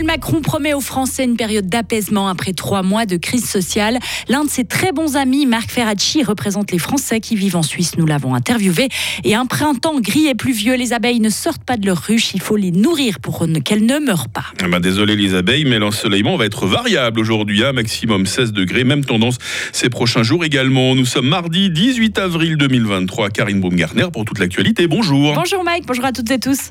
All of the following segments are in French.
Emmanuel Macron promet aux Français une période d'apaisement après trois mois de crise sociale. L'un de ses très bons amis, Marc Ferracci, représente les Français qui vivent en Suisse. Nous l'avons interviewé. Et un printemps gris et pluvieux, les abeilles ne sortent pas de leur ruche. Il faut les nourrir pour qu'elles ne meurent pas. Ah bah, désolé les abeilles, mais l'ensoleillement va être variable aujourd'hui. à maximum 16 degrés, même tendance ces prochains jours également. Nous sommes mardi 18 avril 2023. Karine Baumgartner pour toute l'actualité. Bonjour. Bonjour Mike, bonjour à toutes et tous.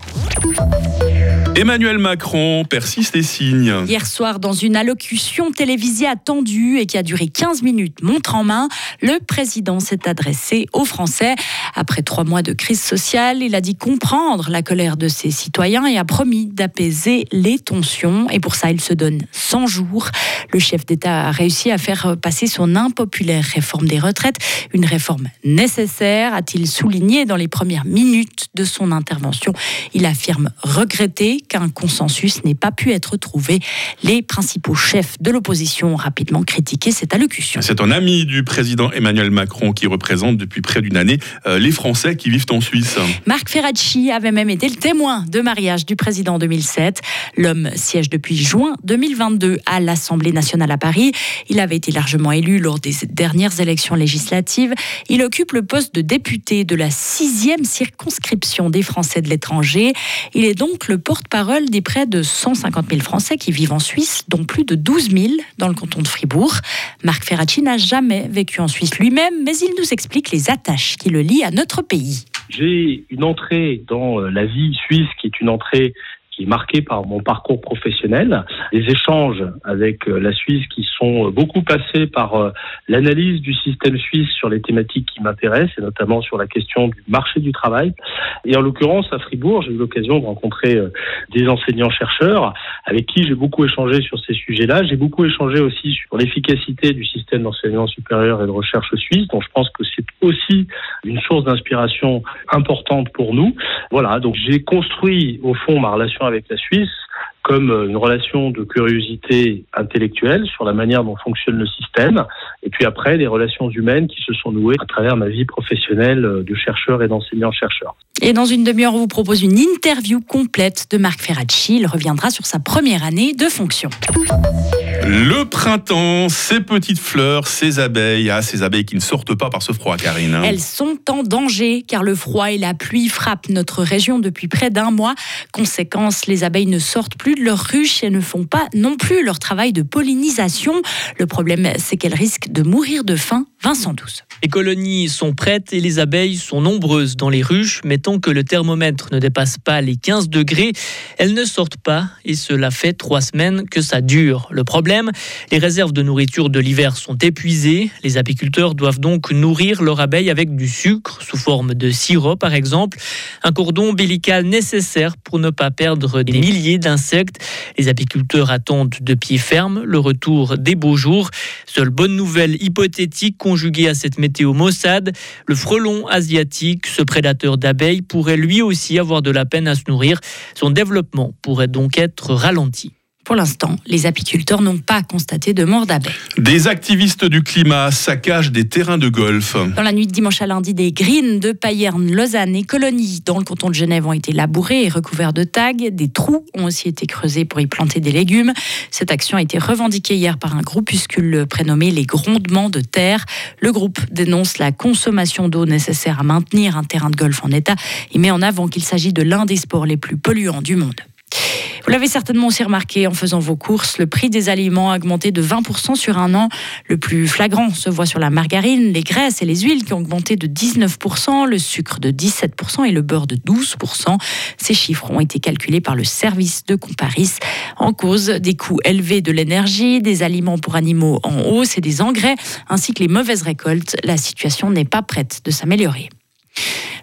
Emmanuel Macron persiste et signe. Hier soir, dans une allocution télévisée attendue et qui a duré 15 minutes, montre en main, le président s'est adressé aux Français. Après trois mois de crise sociale, il a dit comprendre la colère de ses citoyens et a promis d'apaiser les tensions. Et pour ça, il se donne 100 jours. Le chef d'État a réussi à faire passer son impopulaire réforme des retraites, une réforme nécessaire, a-t-il souligné dans les premières minutes de son intervention. Il affirme regretter qu'un consensus n'ait pas pu être trouvé. Les principaux chefs de l'opposition ont rapidement critiqué cette allocution. C'est un ami du président Emmanuel Macron qui représente depuis près d'une année euh, les Français qui vivent en Suisse. Marc Ferracci avait même été le témoin de mariage du président en 2007. L'homme siège depuis juin 2022 à l'Assemblée nationale à Paris. Il avait été largement élu lors des dernières élections législatives. Il occupe le poste de député de la sixième circonscription des Français de l'étranger. Il est donc le porte-parole parole des près de 150 000 Français qui vivent en Suisse, dont plus de 12 000 dans le canton de Fribourg. Marc Ferracci n'a jamais vécu en Suisse lui-même, mais il nous explique les attaches qui le lient à notre pays. J'ai une entrée dans euh, la vie suisse qui est une entrée marqué par mon parcours professionnel, les échanges avec euh, la Suisse qui sont euh, beaucoup passés par euh, l'analyse du système suisse sur les thématiques qui m'intéressent, et notamment sur la question du marché du travail. Et en l'occurrence, à Fribourg, j'ai eu l'occasion de rencontrer des enseignants-chercheurs avec qui j'ai beaucoup échangé sur ces sujets-là. J'ai beaucoup échangé aussi sur l'efficacité du système d'enseignement supérieur et de recherche suisse, dont je pense que c'est aussi une source d'inspiration importante pour nous. Voilà, donc j'ai construit au fond ma relation avec la Suisse comme une relation de curiosité intellectuelle sur la manière dont fonctionne le système, et puis après des relations humaines qui se sont nouées à travers ma vie professionnelle de chercheur et d'enseignant-chercheur. Et dans une demi-heure, on vous propose une interview complète de Marc Ferracci. Il reviendra sur sa première année de fonction. Le printemps, ces petites fleurs, ces abeilles, ah, ces abeilles qui ne sortent pas par ce froid, Karine. Hein. Elles sont en danger car le froid et la pluie frappent notre région depuis près d'un mois. Conséquence, les abeilles ne sortent plus de leur ruche et ne font pas non plus leur travail de pollinisation. Le problème, c'est qu'elles risquent de mourir de faim. Vincent Douce. Les colonies sont prêtes et les abeilles sont nombreuses dans les ruches, mais tant que le thermomètre ne dépasse pas les 15 degrés, elles ne sortent pas et cela fait trois semaines que ça dure. Le problème, les réserves de nourriture de l'hiver sont épuisées. Les apiculteurs doivent donc nourrir leurs abeilles avec du sucre sous forme de sirop par exemple, un cordon ombilical nécessaire pour ne pas perdre des milliers d'insectes. Les apiculteurs attendent de pied ferme le retour des beaux jours. Seule bonne nouvelle hypothétique conjuguée à cette météo maussade, le frelon asiatique, ce prédateur d'abeilles, pourrait lui aussi avoir de la peine à se nourrir. Son développement pourrait donc être ralenti. Pour l'instant, les apiculteurs n'ont pas constaté de mort d'abeilles. Des activistes du climat saccagent des terrains de golf. Dans la nuit de dimanche à lundi, des greens de Payerne, Lausanne et Colonie dans le canton de Genève ont été labourés et recouverts de tags. Des trous ont aussi été creusés pour y planter des légumes. Cette action a été revendiquée hier par un groupuscule prénommé les Grondements de Terre. Le groupe dénonce la consommation d'eau nécessaire à maintenir un terrain de golf en état et met en avant qu'il s'agit de l'un des sports les plus polluants du monde. Vous l'avez certainement aussi remarqué en faisant vos courses, le prix des aliments a augmenté de 20% sur un an. Le plus flagrant se voit sur la margarine, les graisses et les huiles qui ont augmenté de 19%, le sucre de 17% et le beurre de 12%. Ces chiffres ont été calculés par le service de Comparis en cause des coûts élevés de l'énergie, des aliments pour animaux en hausse et des engrais, ainsi que les mauvaises récoltes. La situation n'est pas prête de s'améliorer.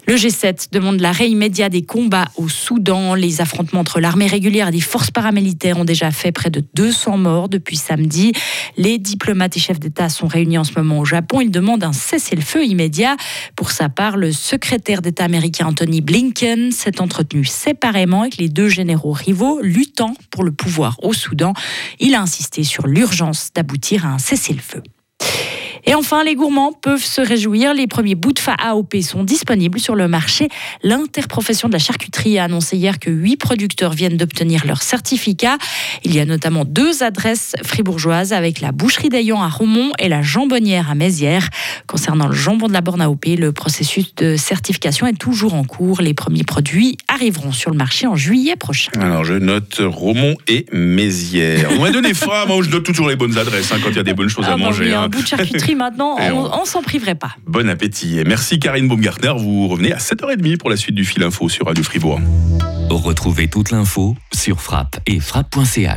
Le G7 demande l'arrêt immédiat des combats au Soudan. Les affrontements entre l'armée régulière et des forces paramilitaires ont déjà fait près de 200 morts depuis samedi. Les diplomates et chefs d'État sont réunis en ce moment au Japon. Ils demandent un cessez-le-feu immédiat. Pour sa part, le secrétaire d'État américain Anthony Blinken s'est entretenu séparément avec les deux généraux rivaux luttant pour le pouvoir au Soudan. Il a insisté sur l'urgence d'aboutir à un cessez-le-feu. Et enfin, les gourmands peuvent se réjouir. Les premiers bouts de fa AOP sont disponibles sur le marché. L'interprofession de la charcuterie a annoncé hier que huit producteurs viennent d'obtenir leur certificat. Il y a notamment deux adresses fribourgeoises avec la boucherie d'Ayon à Romont et la jambonnière à Mézières. Concernant le jambon de la borne AOP, le processus de certification est toujours en cours. Les premiers produits arriveront sur le marché en juillet prochain. Alors je note Romont et Mézières. On m'a donné faim, moi je note toujours les bonnes adresses hein, quand il y a des bonnes choses Ah à bah manger. oui, hein. un bout de charcuterie maintenant, Et on, on- on s'en priverait pas. Bon appétit. Et merci Karine Baumgartner. Vous revenez à 7h30 pour la suite du fil info sur Radio Fribourg. Retrouvez toute l'info sur frappe et frappe.ch.